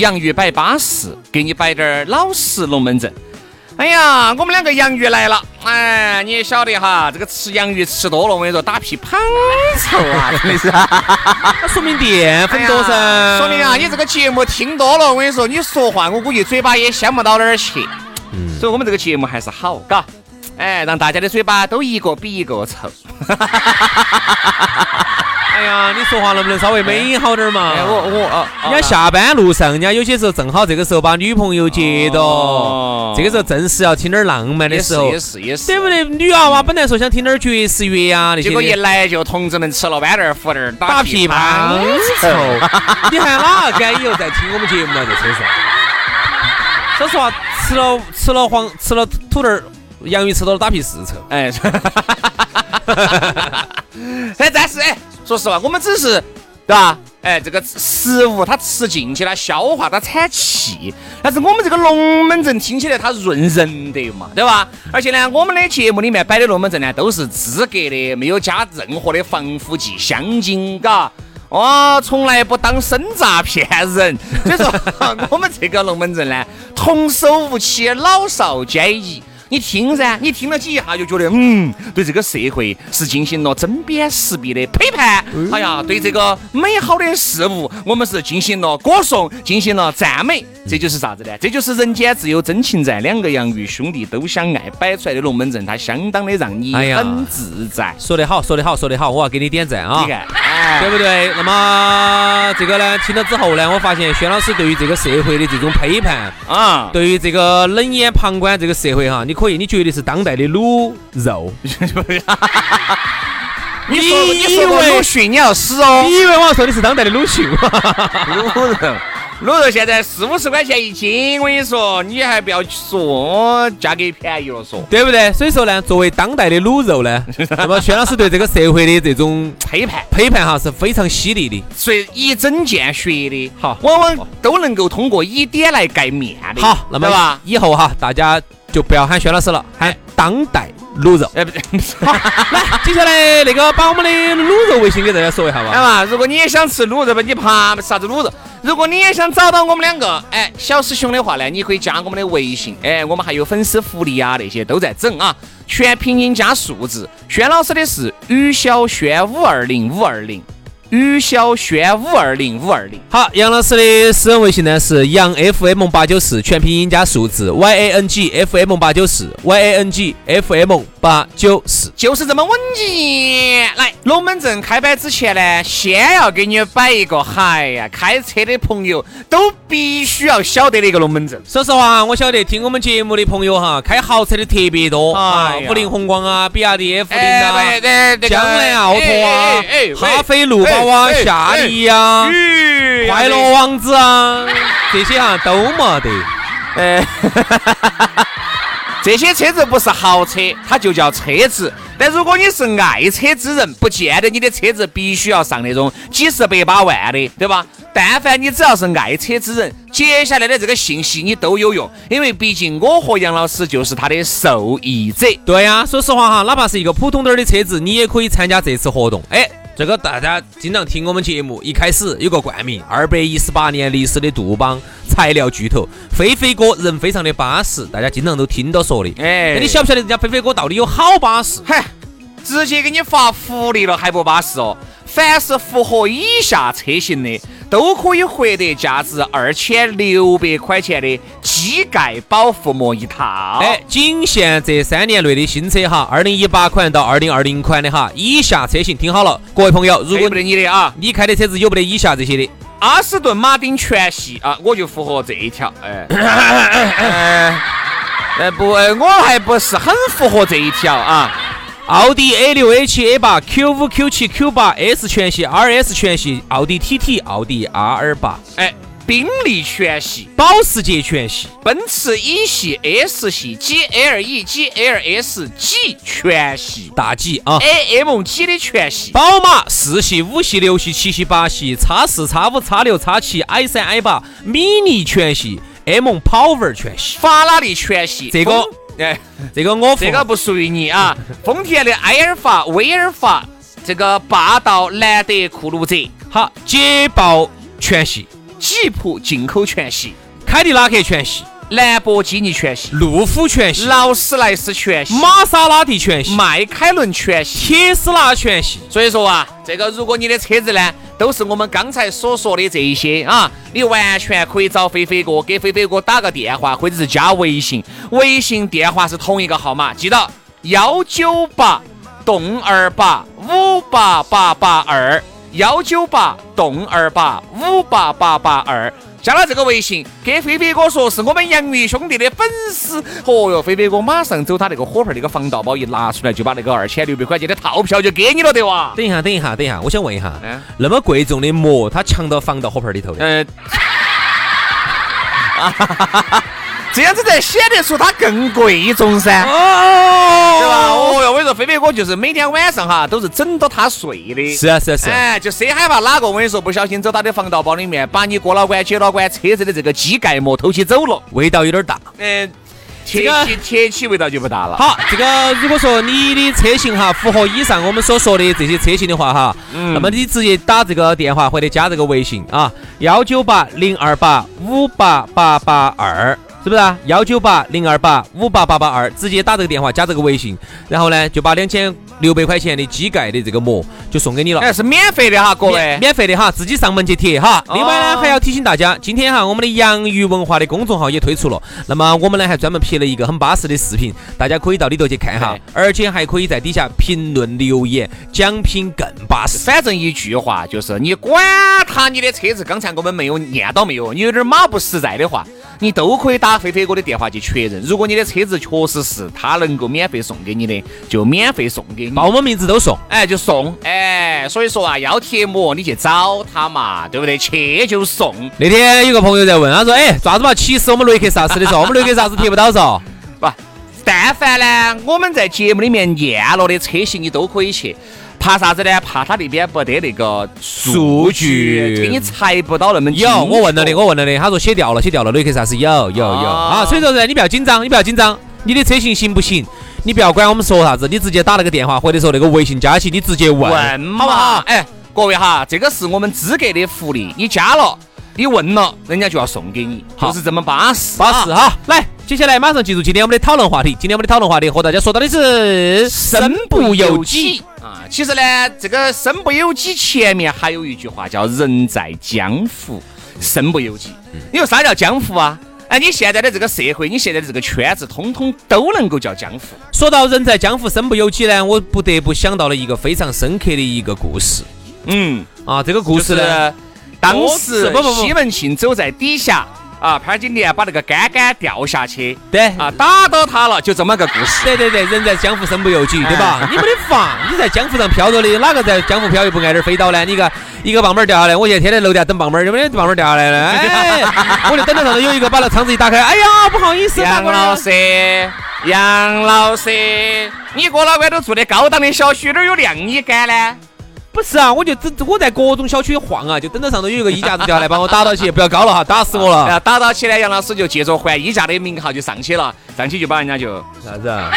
洋芋摆巴适，给你摆点儿老实龙门阵。哎呀，我们两个洋芋来了，哎，你也晓得哈，这个吃洋芋吃多了，我跟你说打屁胖臭啊，真的是。那说明淀粉多噻。说明啊，你这个节目听多了，我跟你说，你说话我估计嘴巴也香不到哪儿去。嗯。所以我们这个节目还是好，嘎，哎，让大家的嘴巴都一个比一个臭。哎呀，你说话能不能稍微美好点嘛？我我啊，人家下班路上，人家有些时候正好这个时候把女朋友接到，这个时候正是要听点浪漫的时候，也是也是，对不对？女娃娃本来说想听点爵士乐啊那些，结果一来就同志们吃了豌豆儿、胡豆儿、打屁胖臭。你还哪个敢以后再听我们节目了？这车上？说实话，吃了吃了黄吃了土豆儿、洋芋吃多了打屁是臭。哎，哎，但是哎。说实话，我们只是，对吧？哎，这个食物它吃进去了，消化它产气，但是我们这个龙门阵听起来它润人的嘛，对吧？而且呢，我们的节目里面摆的龙门阵呢，都是资格的，没有加任何的防腐剂、香精，嘎，哦，从来不当生诈骗人。所以说，我们这个龙门阵呢，童叟无欺，老少皆宜。你听噻，你听了几下就觉得，嗯，对这个社会是进行了针砭时弊的批判。哎呀，对这个美好的事物，我们是进行了歌颂，进行了赞美。这就是啥子呢？这就是人间自有真情在，两个洋芋兄弟都相爱摆出来的龙门阵，它相当的让你很自在。说得好，说得好，说得好，我要给你点赞啊！你看，哎对不对？那么这个呢，听了之后呢，我发现轩老师对于这个社会的这种批判啊，对于这个冷眼旁观这个社会哈，你可以，你绝对是当代的卤肉。你说你说鲁迅，你要死哦！你以为我要说你是当代的鲁迅吗？卤肉。卤肉现在四五十块钱一斤，我跟你说，你还不要说价格便宜了说，对不对？所以说呢，作为当代的卤肉呢，那么薛老师对这个社会的这种批判批判哈是非常犀利的，所以一针见血的，好，往往都能够通过以点来盖面的。好，那么，以后哈，大家就不要喊薛老师了，喊当代。卤肉，哎不对，好，来，接下来那个把我们的卤肉微信给大家说一下吧。来嘛，如果你也想吃卤肉吧，你怕啥子卤肉？如果你也想找到我们两个，哎，小师兄的话呢，你可以加我们的微信，哎，我们还有粉丝福利啊，那些都在整啊，全拼音加数字。轩老师的是于小轩五二零五二零。于小轩五二零五二零，好，杨老师的私人微信呢是杨 FM 八九四，全拼音加数字 Y A N G F M 八九四 Y A N G F M 八九四，就是这么稳健。来，龙门阵开摆之前呢，先要给你摆一个，嗨呀，开车的朋友都必须要晓得的一个龙门阵。说实话，我晓得听我们节目的朋友哈，开豪车的特别多啊，五菱宏光啊，比亚迪 F 零啊，江南奥拓啊，哈飞路宝。哇，夏利呀，快乐王子啊，这些哈都没得。哎，这些车子不是豪车，它就叫车子。但如果你是爱车之人，不见得你的车子必须要上那种几十百把万的，对吧？但凡你只要是爱车之人，接下来的这个信息你都有用，因为毕竟我和杨老师就是他的受益者。对呀，说实话哈，哪怕是一个普通点儿的车子，你也可以参加这次活动。哎。这个大家经常听我们节目，一开始有个冠名，二百一十八年历史的杜邦材料巨头，飞飞哥人非常的巴适，大家经常都听到说的。哎那你晓不晓得人家飞飞哥到底有好巴适？嗨，直接给你发福利了还不巴适哦！凡是符合以下车型的，都可以获得价值二千六百块钱的机盖保护膜一套。哎，仅限这三年内的新车哈，二零一八款到二零二零款的哈，以下车型听好了，各位朋友，如果不得你的啊，你开的车子有不得以下这些的？阿斯顿马丁全系啊，我就符合这一条。哎，哎，哎不，哎我还不是很符合这一条啊。奥迪 A 六、A 七、A 八、Q 五、Q 七、Q 八、S 全系、RS 全系、奥迪 TT、奥迪 R 八、哎，宾利全系。保时捷全系、奔驰 E 系、S 系、GLE、GLS、G 全系大 G 啊。，AMG 的全系，宝马四系、五系、六系、七系、八系、叉四、叉五、叉六、叉七、i 三、i 八、Mini 全系、M Power 全系。法拉利全系。这个丰哎，这个我这个不属于你啊。丰田的埃尔法、威尔法，这个霸道、兰德酷路泽、好，捷豹全系、吉普进口全系、凯迪拉克全系、兰博基尼全系、路虎全系、劳斯莱斯全系、玛莎拉蒂全系、迈凯伦全系。特斯拉全系。所以说啊，这个如果你的车子呢，都是我们刚才所说的这一些啊，你完全可以找飞飞哥，给飞飞哥打个电话，或者是加微信，微信电话是同一个号码，记到幺九八栋二八五八八八二，幺九八栋二八五八八八二。加了这个微信，给飞飞哥说是我们洋芋兄弟的粉丝，哦哟，飞飞哥马上走他那个火盆那个防盗包一拿出来，就把那个二千六百块钱的套票就给你了，对哇？等一下，等一下，等一下，我想问一下，嗯那么贵重的膜，他藏到防盗火盆里头的？呃，这样子才显得出它更贵重噻，哦对吧？哦哟，我跟你说，飞飞哥就是每天晚上哈都是枕到他睡的。是啊，是啊，是啊。哎，就谁害怕哪个我跟你说不小心走他的防盗包里面，把你过老倌、姐老倌车子的这个机盖膜偷起走了。味道有点大。嗯，这个铁起铁起味道就不大了。好，这个如果说你的车型哈符合以上我们所说的这些车型的话哈，那么你直接打这个电话或者加这个微信啊，幺九八零二八五八八八二。是不是啊？幺九八零二八五八八八二，直接打这个电话加这个微信，然后呢就把两千六百块钱的机盖的这个膜就送给你了。哎，是免费的哈，各位免。免费的哈，自己上门去贴哈。哦另外呢，还要提醒大家，今天哈我们的洋芋文化的公众号也推出了，那么我们呢还专门拍了一个很巴适的视频，大家可以到里头去看哈，而且还可以在底下评论留言，奖品更巴适。反正一句话就是，你管他你的车子刚才我们没有念到没有，你有点马不实在的话，你都可以打飞飞哥的电话去确认。如果你的车子确实是他能够免费送给你的，就免费送给你。报我们名字都送。哎，就送，哎，所以说啊，要贴膜你去找他嘛，对不对？去就送，那天有个朋友在问，他说：“哎，咋子嘛？其实我们雷克萨斯的时候，我们雷克萨斯贴不到嗦。不，但凡呢，我们在节目里面念了的车型，你都可以去。怕啥子呢？怕他那边不得那个数据给你裁不到那么”有，我问了的，我问了的，他说写掉了，写掉了。雷克萨斯有有有哦啊，所以说呢，你不要紧张，你不要紧张，你的车型行不行？你不要管我们说啥子，你直接打那个电话，或者说那个微信加起，你直接问，问好不好？哎，各位哈，这个是我们资格的福利，你加了，你问了，人家就要送给你，就是这么巴适。巴适哈。来，接下来马上进入今天我们的讨论话题。今天我们的讨论话题和大家说到的是身不由己。啊。其实呢，这个身不由己前面还有一句话叫“人在江湖，身不由己”。你说啥叫江湖啊？哎，你现在的这个社会，你现在的这个圈子，通通都能够叫江湖。说到人在江湖身不由己呢，我不得不想到了一个非常深刻的一个故事嗯，啊。这个故故事呢，当时西门庆走在底下啊，潘金莲把那个杆杆掉下去，对啊，打到他了，就这么个故事。对对对，人在江湖身不由己，对吧哎？你没得法，你在江湖上飘着的，哪个在江湖飘又不挨点飞刀呢？你个一个棒棒儿掉下来，我现在天天楼底下等棒棒儿，有没得棒棒儿掉下来了？哎，我就等到上头有一个把那窗子一打开，哎呀，不好意思，杨老师，杨老师，你哥老倌都住的高档的小区，哪儿有晾衣杆呢？不是啊，我就等我在各种小区晃啊，就等到上头有一个衣架子掉下来，把我打到起，不要高了哈，打死我了。然后打到起呢，杨老师就借着还衣架的名号就上去了，上去就把人家就啥子啊？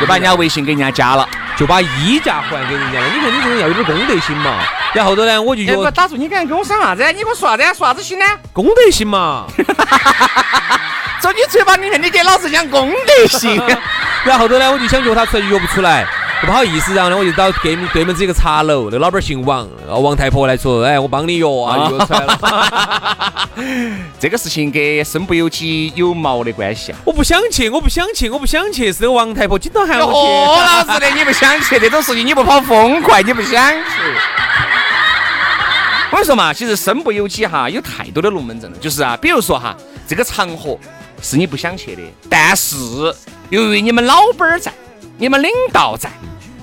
就把人家微信给人家加了。就把衣架还给人家了。你看你这人要有点公德心嘛。然后头呢，我就觉得打住，你刚才跟我说啥子？你给我说啥子？说啥子心呢？公德心嘛。从你嘴巴里面，你给老子讲公德心。然后头呢，我就想约他出来，约不出来。不好意思，然后呢，我就到对面对门子一个茶楼，那老板姓王，王太婆来说，哎，我帮你约啊，约出来了。这个事情跟身不由己有毛的关系啊！我不想去，我不想去，我不想去，是个王太婆经常喊我去。何老子的，你不想去这种事情，你不跑风快，你不想去。我跟你说嘛，其实身不由己哈，有太多的龙门阵了。就是啊，比如说哈，这个场合是你不想去的，但是由于你们老板儿在，你们领导在。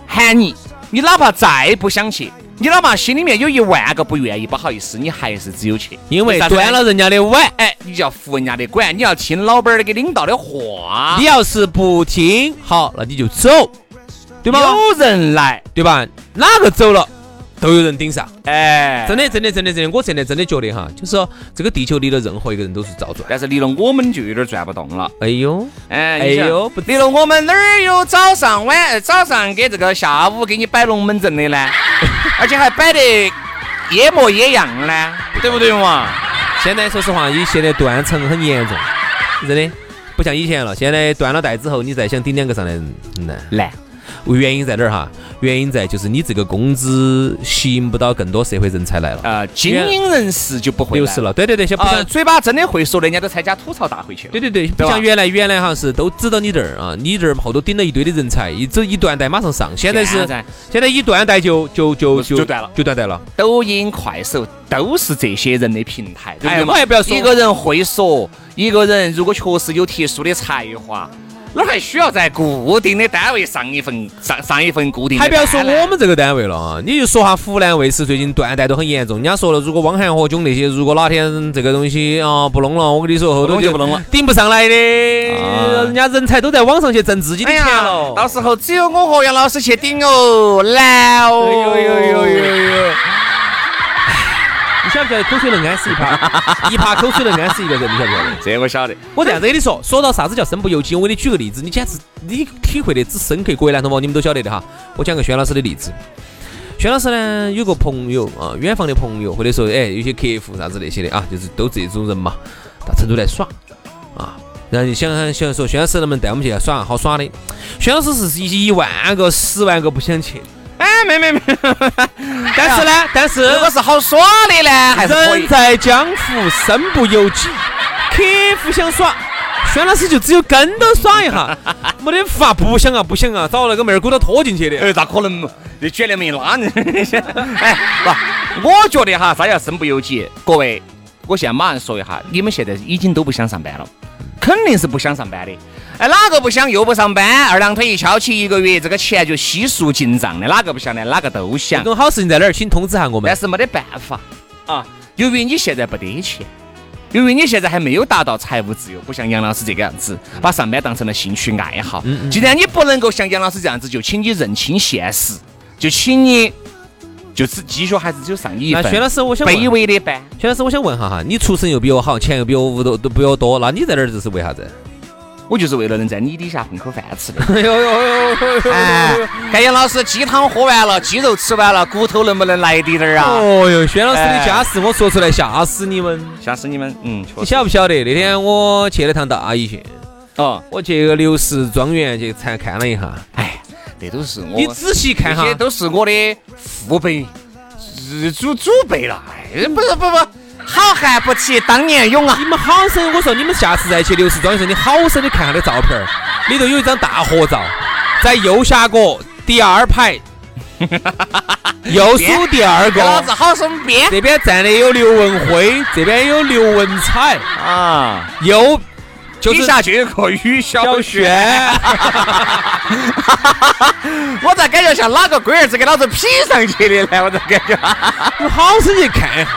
喊你，你哪怕再不想去，你哪怕心里面有一万个不愿意，不好意思，你还是只有去，因为端了人家的碗，哎，你就要服人家的管，你要听老板儿给领导的话。你要是不听，好，那你就走，对吧？有人来，对吧？哪个走了？都有人顶上，哎，真的，真的，真的，真的，我现在真的觉得哈，就是说这个地球离了任何一个人都是照转，但是离了我们就有点转不动了。哎呦，哎，哎呦，离了我们哪儿有早上晚早上给这个下午给你摆龙门阵的呢？而且还摆得一模一样呢，对不对嘛？现在说实话，以现在断层很严重，真的不像以前了。现在断了带之后，你再想顶两个上来难难。原因在哪儿哈？原因在就是你这个工资吸引不到更多社会人才来了啊，精英人士就不会流失了。对对对，不像嘴巴真的会说的，人家都参加吐槽大会去了。对对对，不像原来原来哈是都指到你这儿啊，你这儿后头顶了一堆的人才，一走一断代马上上。现在是现在一断代就就就就断了，就断代了。抖音、快手都是这些人的平台。哎，我还不要说一个人会说，一个人如果确实有特殊的才华。哪还需要在固定的单位上一份上上一份固定？还不要说我们这个单位了啊！你就说下湖南卫视最近断代都很严重。人家说了，如果汪涵和炅那些，如果哪天这个东西啊不弄了，我跟你说后头就不弄了，顶不上来的。人家人才都在网上去挣自己的钱了，到时候只有我和杨老师去顶哦，难哦。哎呦呦呦呦！晓不晓得口水能安死一耙？一耙口水能安死一个人，你晓不晓得？这我晓得。我这样子跟你说，说到啥子叫身不由己，我给你举个例子，你简直你体会的只深刻。各位男同胞，你们都晓得的哈。我讲个轩老师的例子。轩老师呢，有个朋友啊，远方的朋友，或者说哎，有些客户啥子那些的啊，就是都这种人嘛，到成都来耍啊。然后你想想说，轩老师能不能带我们去耍？好耍的。轩老师是一一万个、十万个不想去。哎，没没没，但是呢，但是如果是好耍的呢，还是人在江湖身不由己，客户想耍，轩老师就只有跟着耍一下，没得法，不想啊，不想啊，找那个妹儿给他拖进去的，哎，咋可能嘛？你卷帘门拉你，哎，不，我觉得哈，啥叫身不由己？各位，我现在马上说一下，你们现在已经都不想上班了，肯定是不想上班的。哎，哪个不想又不上班，二郎腿一翘起，一个月这个钱就悉数进账的？哪个不想呢？哪个都想。这种好事情在哪儿？请通知下我们。但是没得办法啊，由于你现在不得钱，由于你现在还没有达到财务自由，不像杨老师这个样子，把上班当成了兴趣爱好。既然你不能够像杨老师这样子，就请你认清现实，就请你就是继续还是只有上一份。薛老师，我想卑微的班。薛老师，我想问哈哈，你出身又比我好，钱又比我屋头都比我多，那你在这儿这是为啥子？我就是为了能在你底下混口饭吃的。哎呦呦呦！哎，盖杨老师鸡汤喝完了，鸡肉吃完了，骨头能不能来滴点儿啊？哦哟，轩老师的家事我说出来吓死你们，吓死你们！嗯，你晓不晓得那天我去了趟大邑县？哦，我去个刘氏庄园去才看了一下。哎，这都是我。你仔细看哈，都是我的父辈、祖祖辈了。哎，不是不不。好汉不提当年勇啊！你们好生，我说你们下次再去刘氏庄园时，你好生的看下的照片儿，里头有一张大合照，在右下角第二排，右数第二个。老子好生编。这边站的有刘文辉，这边有刘文彩啊，右底下就有个于小轩。我咋感觉像哪个龟儿子给老子 P 上去的呢？我咋感觉？你好生去看一下。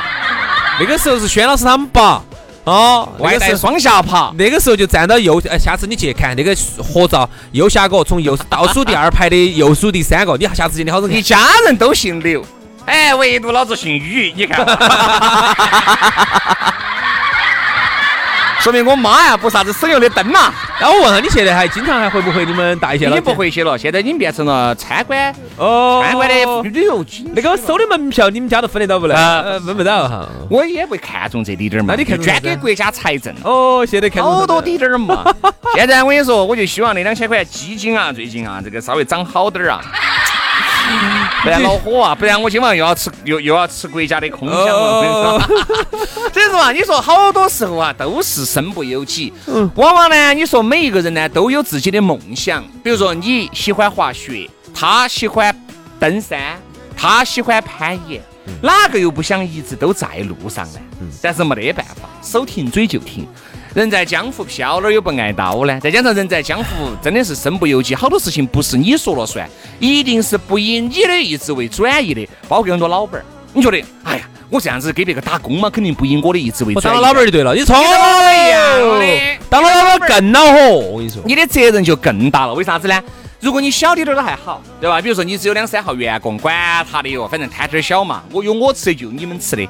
那个时候是轩老师他们爸哦，外带双下爬。那个时候就站到右，哎，下次你去看那个合照，右下角从右倒数第二排的右数第三个，你下次见你好生一家人都姓刘，哎，唯独老子姓于，你看。说明我妈呀不啥子省油的灯呐。那我问下你现在还经常还回不回你们大一些？已经不回去了，现在已经变成了参观哦，参观的旅游景。那个收的门票你们家都分得到不呢？呃，分不到哈。我也不看重这滴点儿嘛，那你看捐给国家财政。哦，现在看好多滴点儿嘛。现在我跟你说，我就希望那两千块基金啊，最近啊，这个稍微涨好点儿啊。不然恼火啊！不然我今晚又要吃又又要吃国家的空饷了。所以说啊，你说好多时候啊，都是身不由己。嗯往往呢，你说每一个人呢都有自己的梦想。比如说你喜欢滑雪，他喜欢登山，他喜欢攀岩，哪个又不想一直都在路上呢？但是没得办法，手停嘴就停。人在江湖飘，哪儿有不挨刀呢？再加上人在江湖真的是身不由己，好多事情不是你说了算，一定是不以你的意志为转移的。包括很多老板儿，你觉得，哎呀，我这样子给别个打工嘛，肯定不以我的意志为转移。当了老板儿就对了，你错了一样的，当了老板更恼火。我跟你说，你的责任就更大了。为啥子呢？如果你小滴点儿都还好，对吧？比如说你只有两三号员工，管他的哟，反正摊摊小嘛，我有我吃的就你们吃的。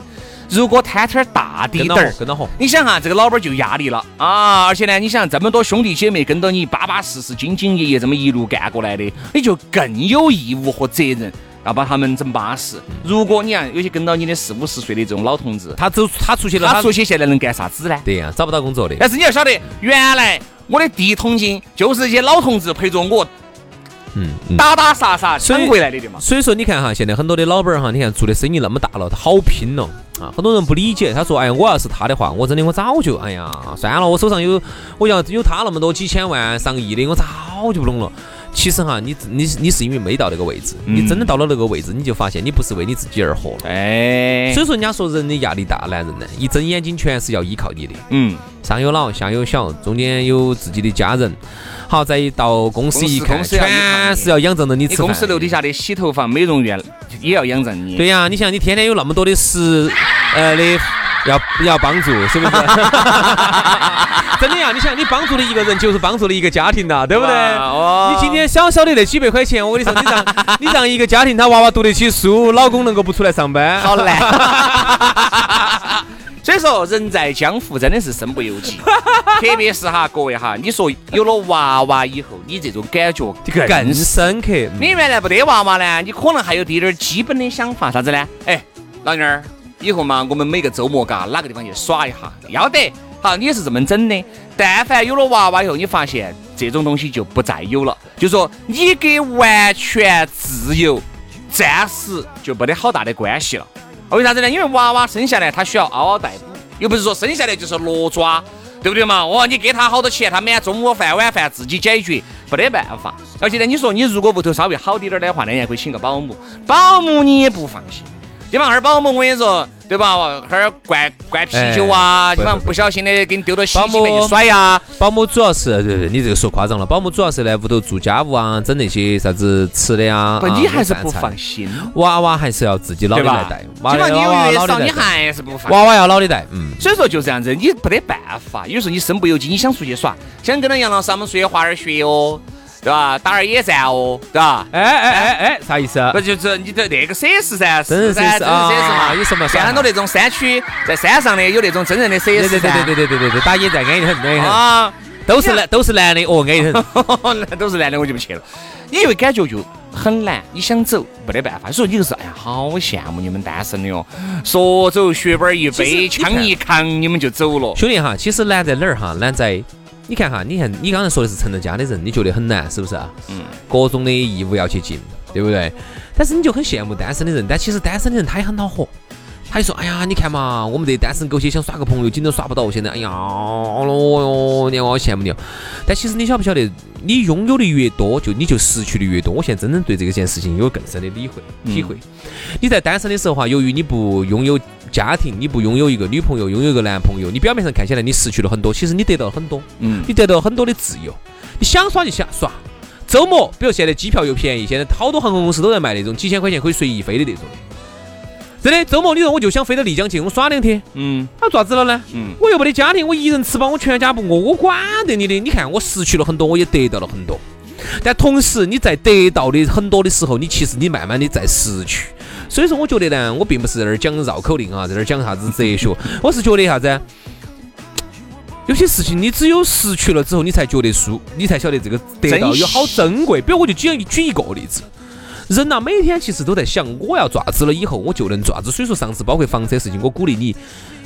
如果摊摊大滴点儿，跟到火，你想哈，这个老板就压力了啊！而且呢，你想这么多兄弟姐妹跟到你巴巴适适、兢兢业业这么一路干过来的，你就更有义务和责任要把他们整巴适。如果你看有些跟到你的四五十岁的这种老同志，他走他出去了，他出去现在能干啥子呢？对呀，找不到工作的。但是你要晓得，原来我的第一桶金就是这些老同志陪着我。嗯，打打杀杀抢回来的的嘛。所以说，你看哈，现在很多的老板儿哈，你看做的生意那么大了，他好拼了啊！很多人不理解，他说：“哎，我要是他的话，我真的我早就哎呀，算了，我手上有 我要有他那么多几千万上亿的，我早就不弄了。”其实哈，你你你是因为没到那个位置，你真的到了那个位置，你就发现你不是为你自己而活了。哎，所以说人家说人的压力大，男人呢，一睁眼睛全是要依靠你的。嗯，上有老，下有小，中间有自己的家人。好，再一到公司一看，全是要仰仗着你吃饭。公司楼底下的洗头房、美容院也要仰仗你。对呀，你想，你天天有那么多的事，呃的要要帮助，是不是？真的呀，你想，你帮助了一个人，就是帮助了一个家庭呐，对不对？哦。你今天小小的那几百块钱，我跟你说，你让 你让一个家庭他娃娃读得起书，老公能够不出来上班，好难。所以说，人在江湖真的是身不由己，特别是哈，各位哈，你说有了娃娃以后，你这种感觉更深刻。你原来不得娃娃呢，你可能还有滴点儿基本的想法，啥子呢？哎，老妞儿，以后嘛，我们每个周末嘎哪个地方去耍一下，要得。好，你也是这么整的。但凡有了娃娃以后，你发现这种东西就不再有了，就说你给完全自由暂时就没得好大的关系了。为啥子呢？因为娃娃生下来他需要嗷嗷待哺，又不是说生下来就是裸抓，对不对嘛？哦，你给他好多钱，他每中午饭、晚饭自己解决，没得办法。而且呢，你说你如果屋头稍微好点点的话，那你还可以请个保姆，保姆你也不放心。对吧？二保姆，我跟你说，对吧？哈儿灌灌啤酒啊，你方不小心的给你丢到洗衣机里面甩呀。保姆主要是，对对，你这个说夸张了。保姆主要是来屋头做家务啊，整那些啥子吃的呀。不，你还是不放心。娃娃还是要自己老的来带。基本上你有月嫂，你还是不放。娃娃要老的带，嗯。所以说就这样子，你不得办法。有时候你身不由己，你想出去耍，想跟到杨老师他们出去滑点雪哦。对吧？打点野战哦，对吧？哎哎哎哎，啥意思？不就是你的那个设施噻？真人设施嘛？有什么？像很多那种山区，在山上的有那种真人的设施。对对对对对对对对，打野战安逸很，安逸很。啊，都是男都是男的哦，安逸很。都是男的，我就不去了。因为感觉就很难，你想走没得办法。所以你就是哎呀，好羡慕你们单身的哟。说走血本一背，枪一扛，你们就走了。兄弟哈，其实难在哪儿哈？难在。你看哈，你看你刚才说的是成了家的人，你觉得很难，是不是啊？嗯。各种的义务要去尽，对不对？但是你就很羡慕单身的人，但其实单身的人他也很恼火。他就说：“哎呀，你看嘛，我们这单身狗些想耍个朋友，紧都耍不到。现在，哎呀，哦哟，你看我好羡慕你。哦。但其实你晓不晓得，你拥有的越多，就你就失去的越多。我现在真正对这个件事情有更深的理会、体会。你在单身的时候哈，由于你不拥有家庭，你不拥有一个女朋友，拥有一个男朋友，你表面上看起来你失去了很多，其实你得到了很多。嗯，你得到了很多的自由，你想耍就想耍。周末，比如现在机票又便宜，现在好多航空公司都在卖那种几千块钱可以随意飞的那种。真的，周末你说我就想飞到丽江去，我耍两天。嗯，那咋子了呢？嗯，我又没得家庭，我一人吃饱，我全家不饿，我管得你的。你看，我失去了很多，我也得到了很多。但同时，你在得到的很多的时候，你其实你慢慢的在失去。所以说，我觉得呢，我并不是在那儿讲绕口令啊，在那儿讲啥子哲学，我是觉得啥子？有些事情你只有失去了之后，你才觉得输，你才晓得这个得到有好珍贵。比如我就举举一个例子，人呐，每天其实都在想我要爪子了，以后我就能爪子。所以说上次包括房车事情，我鼓励你。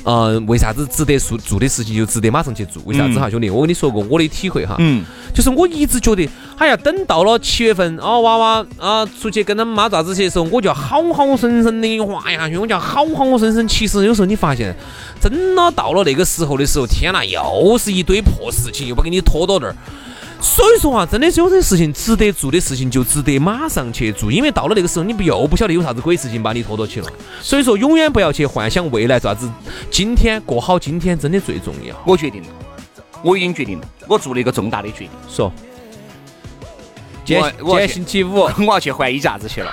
嗯，为啥子值得做做的事情就值得马上去做？为啥子哈，兄弟？我跟你说过我的体会哈，嗯，就是我一直觉得，哎呀，等到了七月份啊，娃娃啊出去跟他们妈爪子去的时候，我就要好好生生的哇呀，兄弟，我就要好好生生。其实有时候你发现，真的到了那个时候的时候，天呐，又是一堆破事情，又把给你拖到那儿。所以说啊，真的是有些事情值得做的事情，就值得马上去做，因为到了那个时候，你不又不晓得有啥子鬼事情把你拖到起了。所以说，永远不要去幻想未来，啥子今天过好今天真的最重要。我决定了，我已经决定了，我做了一个重大的决定。说，今天今天星期五，我要去换衣架子去了。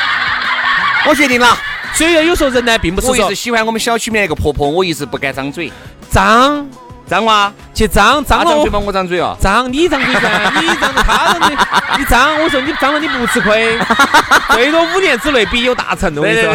我决定了。所以有时候人呢，并不是一直喜欢我们小区里面那个婆婆，我一直不敢张嘴，张。张哇，去张张张嘴吗？我张嘴啊！张你张嘴噻，你张他张嘴，你张，我说你张了你不吃亏，最多五年之内必有大成，我跟你说。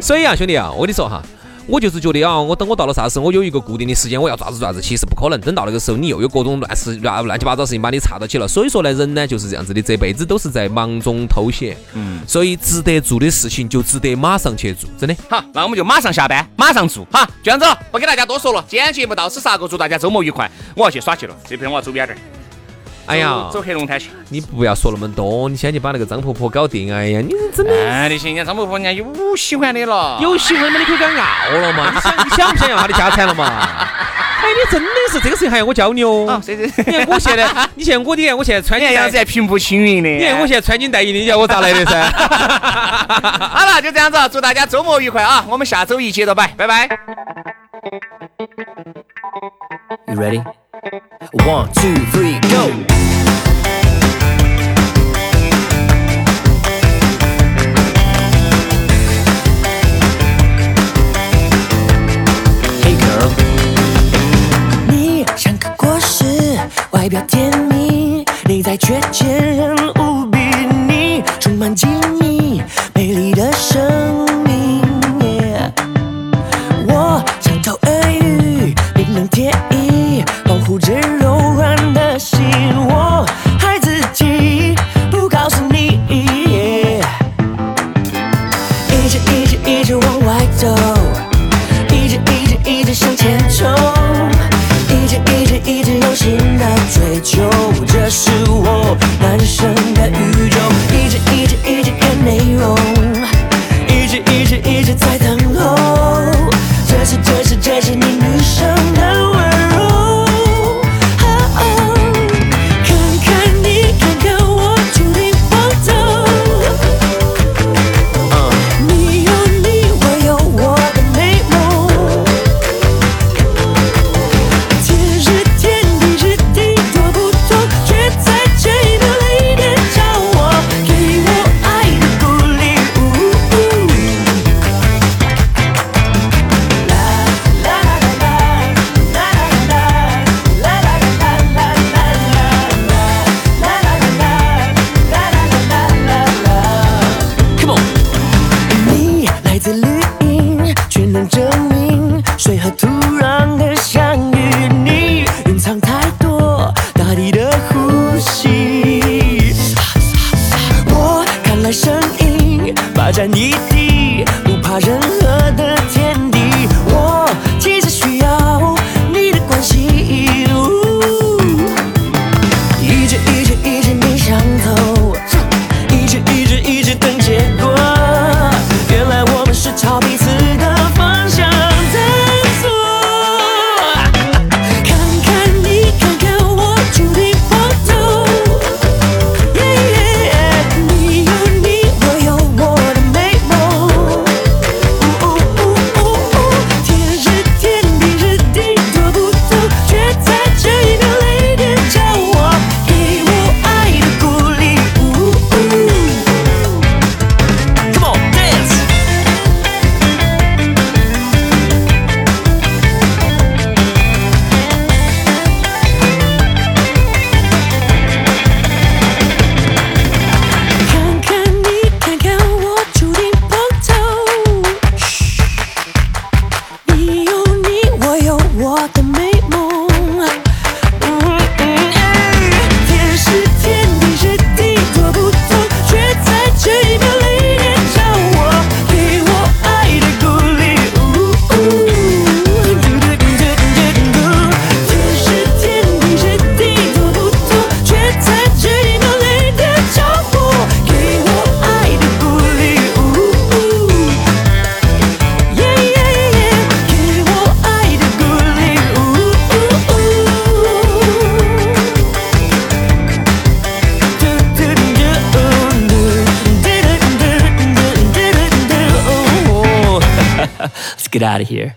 所以啊，兄弟啊，我跟你说哈。我就是觉得啊，我等我到了啥时候，我有一个固定的时间，我要爪子爪子，其实不可能。等到那个时候，你又有各种乱事乱乱七八糟事情把你插到起了。所以说呢，人呢就是这样子的，这辈子都是在忙中偷闲。嗯。所以值得做的事情就值得马上去做，真的。好，那我们就马上下班，马上做。好，就这样子了，不给大家多说了。今天节目到此杀个，祝大家周末愉快。我要去耍去了，这边我要走远点。哎呀，走黑龙潭去！你不要说那么多，你先去把那个张婆婆搞定。哎呀，你真的，哎，你行，人家张婆婆人家有喜欢的了，有喜欢的你可以跟她拗了嘛。你想，你想不想要她的家产了嘛？哎，你真的是这个事情还要我教你哦。你看我现在，你现在我，你看我现在穿，你看样子还平步青云的。你看我现在穿金戴银的，你叫我咋来的噻？好了，就这样子，祝大家周末愉快啊！我们下周一接着摆，拜拜。You ready? One, two, three, go. Hey girl，你像个果实，外表甜蜜，内在却坚韧无比，你充满机密，美丽的生。Out of here.